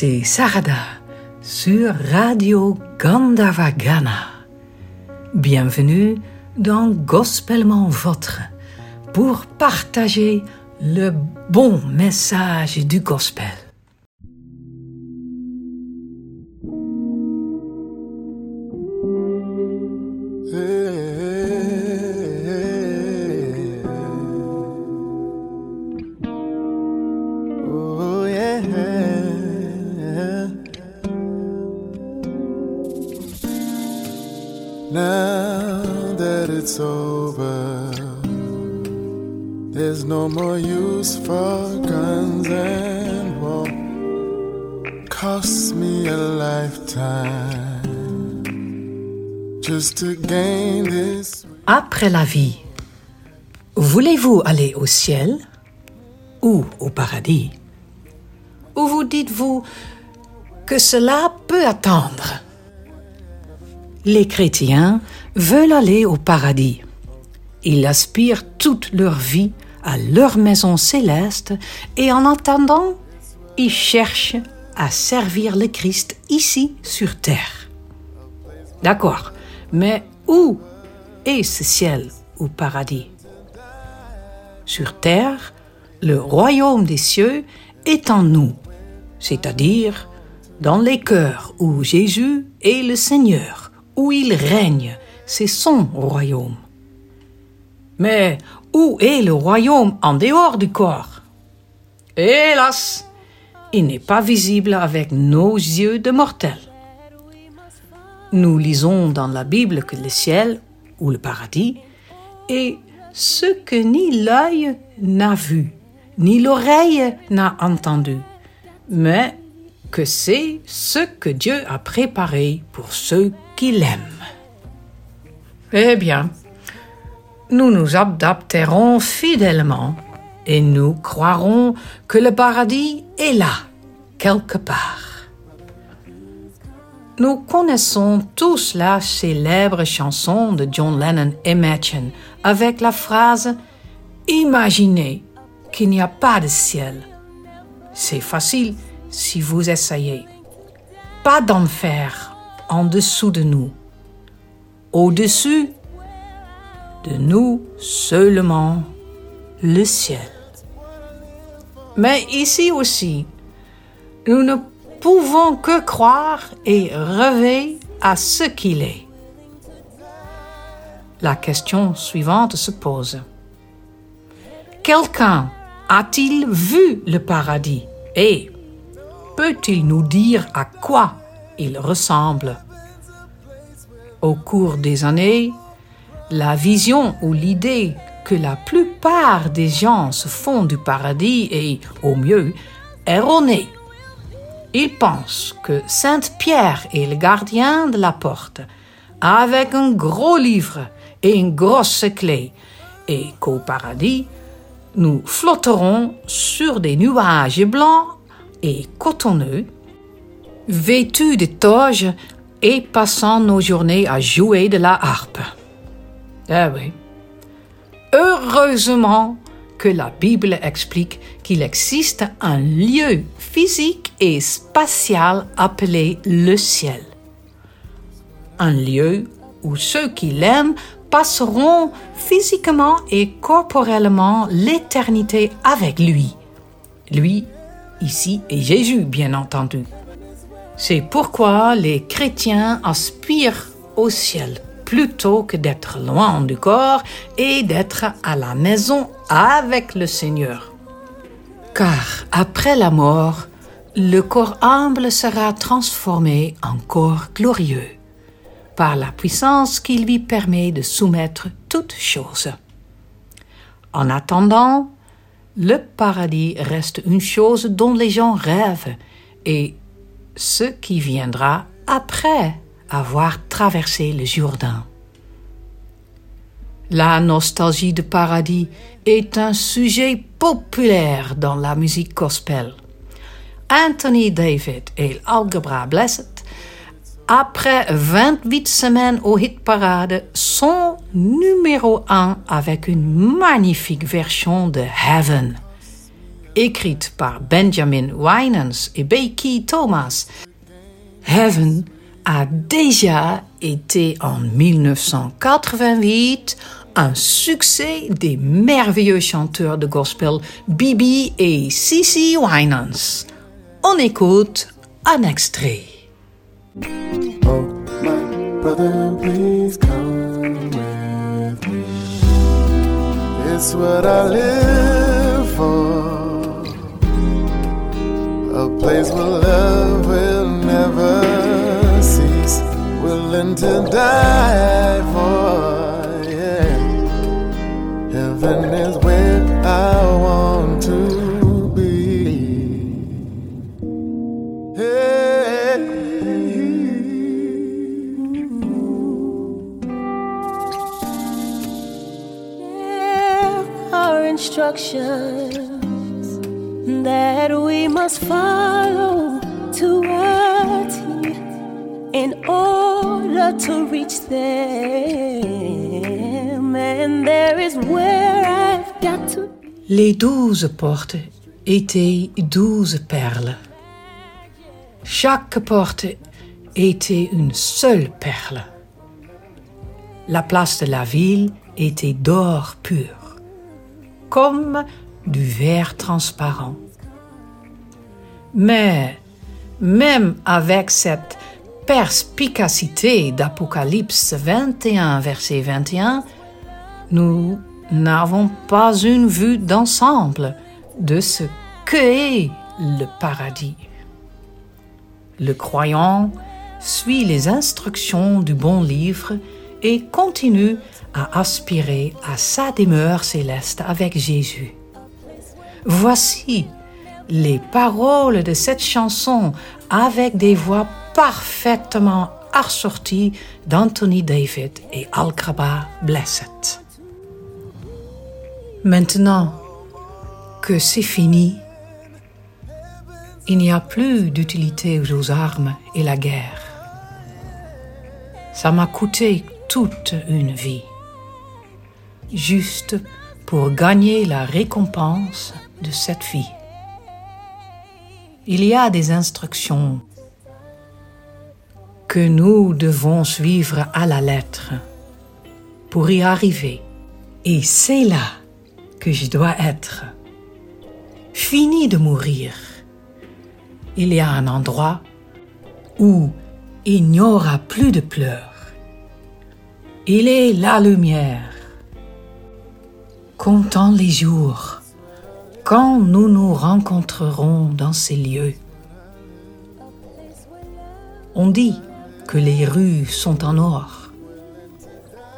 c'est Sarada sur Radio Gandavagana. Bienvenue dans Gospellement Votre pour partager le bon message du gospel. Après la vie, voulez-vous aller au ciel ou au paradis? Ou vous dites-vous que cela peut attendre? Les chrétiens veulent aller au paradis. Ils aspirent toute leur vie à leur maison céleste et en attendant, ils cherchent à servir le Christ ici sur terre. D'accord, mais où est ce ciel ou paradis? Sur terre, le royaume des cieux est en nous, c'est-à-dire dans les cœurs où Jésus est le Seigneur, où il règne, c'est son royaume. Mais où est le royaume en dehors du corps? Hélas, il n'est pas visible avec nos yeux de mortels. Nous lisons dans la Bible que le ciel ou le paradis est ce que ni l'œil n'a vu, ni l'oreille n'a entendu, mais que c'est ce que Dieu a préparé pour ceux qui l'aiment. Eh bien, nous nous adapterons fidèlement et nous croirons que le paradis est là, quelque part. Nous connaissons tous la célèbre chanson de John Lennon Imagine avec la phrase Imaginez qu'il n'y a pas de ciel. C'est facile si vous essayez. Pas d'enfer en dessous de nous. Au-dessus nous seulement le ciel. Mais ici aussi, nous ne pouvons que croire et rêver à ce qu'il est. La question suivante se pose. Quelqu'un a-t-il vu le paradis et peut-il nous dire à quoi il ressemble? Au cours des années, la vision ou l'idée que la plupart des gens se font du paradis est, au mieux, erronée. Ils pensent que Sainte Pierre est le gardien de la porte, avec un gros livre et une grosse clé, et qu'au paradis, nous flotterons sur des nuages blancs et cotonneux, vêtus de toges et passant nos journées à jouer de la harpe. Ah oui. Heureusement que la Bible explique qu'il existe un lieu physique et spatial appelé le ciel. Un lieu où ceux qui l'aiment passeront physiquement et corporellement l'éternité avec lui. Lui, ici, est Jésus, bien entendu. C'est pourquoi les chrétiens aspirent au ciel plutôt que d'être loin du corps et d'être à la maison avec le Seigneur. Car après la mort, le corps humble sera transformé en corps glorieux par la puissance qui lui permet de soumettre toutes choses. En attendant, le paradis reste une chose dont les gens rêvent et ce qui viendra après avoir traversé le Jourdain. La nostalgie du paradis est un sujet populaire dans la musique gospel. Anthony David et Algebra Blessed, après 28 semaines au hit parade, sont numéro 1 avec une magnifique version de Heaven. écrite par Benjamin Winans et Becky Thomas. Heaven a déjà été en 1988 un succès des merveilleux chanteurs de gospel Bibi et Cici Winans. On écoute un extrait. Oh, my brother, please come with me. It's what I live for. A place where love will never. Willing to die for. Yeah. Heaven is where I want to be. Hey. There are instructions that we must follow to a T in to reach them. And there is where I've got to Les douze portes étaient douze perles. Chaque porte était une seule perle. La place de la ville était d'or pur, comme du verre transparent. Mais même avec cette perspicacité d'Apocalypse 21, verset 21, nous n'avons pas une vue d'ensemble de ce qu'est le paradis. Le croyant suit les instructions du bon livre et continue à aspirer à sa demeure céleste avec Jésus. Voici les paroles de cette chanson avec des voix parfaitement assorties d'Anthony David et Alcraba Blessed. Maintenant que c'est fini, il n'y a plus d'utilité aux armes et la guerre. Ça m'a coûté toute une vie, juste pour gagner la récompense de cette vie. Il y a des instructions que nous devons suivre à la lettre pour y arriver. Et c'est là que je dois être. Fini de mourir. Il y a un endroit où il n'y aura plus de pleurs. Il est la lumière. Comptons les jours quand nous nous rencontrerons dans ces lieux. On dit que les rues sont en or.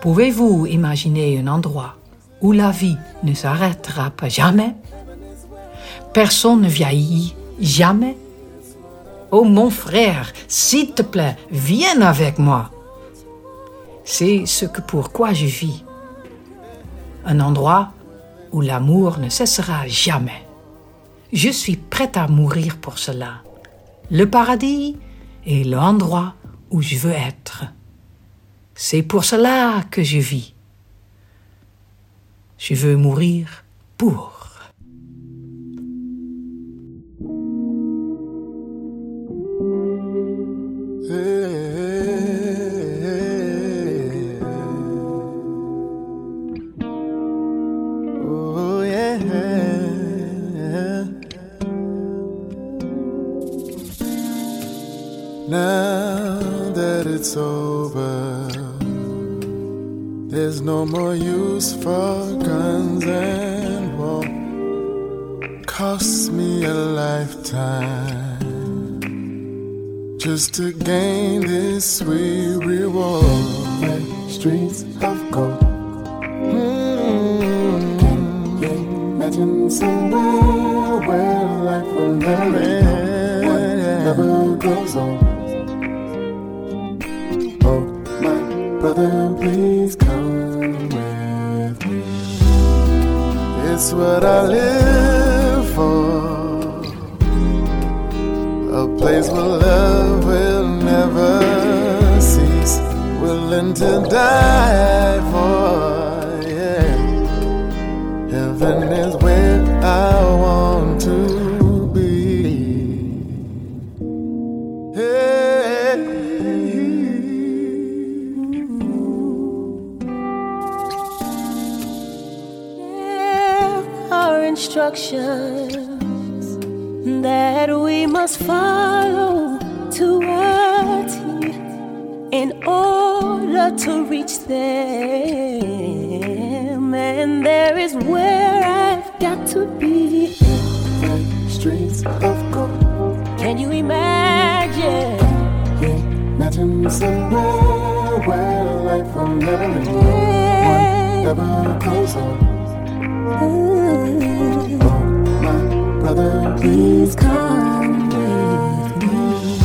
Pouvez-vous imaginer un endroit où la vie ne s'arrêtera pas jamais? Personne ne vieillit jamais Oh mon frère, s'il te plaît, viens avec moi. C'est ce que pourquoi je vis. Un endroit où l'amour ne cessera jamais. Je suis prête à mourir pour cela. Le paradis est l'endroit où je veux être. C'est pour cela que je vis. Je veux mourir pour. Oh, it's over, there's no more use for guns and war. Cost me a lifetime just to gain this sweet reward. Streets of gold. Mm. You imagine somewhere where life will never end? What never goes on. place where love will never cease, willing to die for. Yeah, heaven is where I want to be. Hey. There our instructions that we must follow to a T in order to reach them. And there is where I've got to be. Streets of gold. Can you imagine? Imagine somewhere where life will never end. Yeah. One ever closer. Ooh. My brother, Please come with me.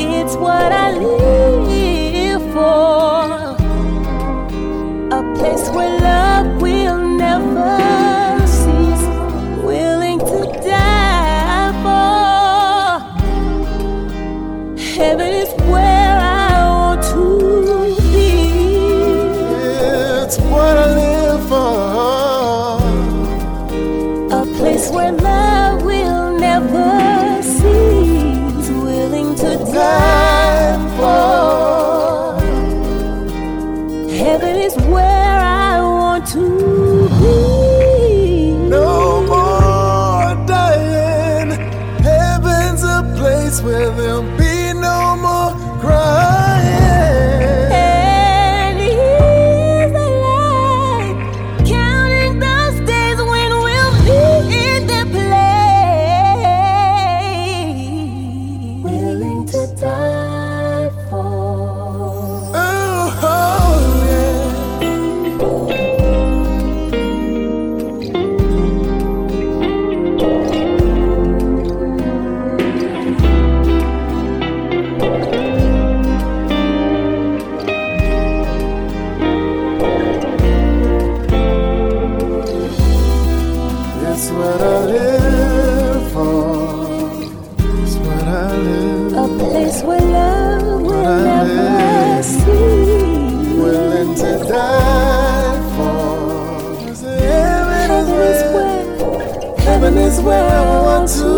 It's what I live for. A place where live for. It's what I live. A place where love will never cease. willing to die for. 'Cause Heaven is Heaven is where, where, heaven is where I want to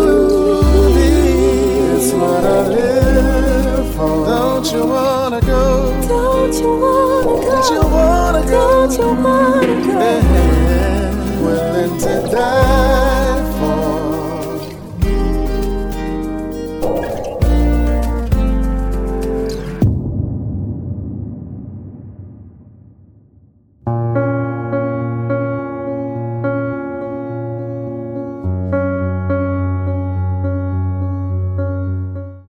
be. It's what I live for. Don't you wanna go? don't you wanna go? Don't you wanna go? Don't you wanna go?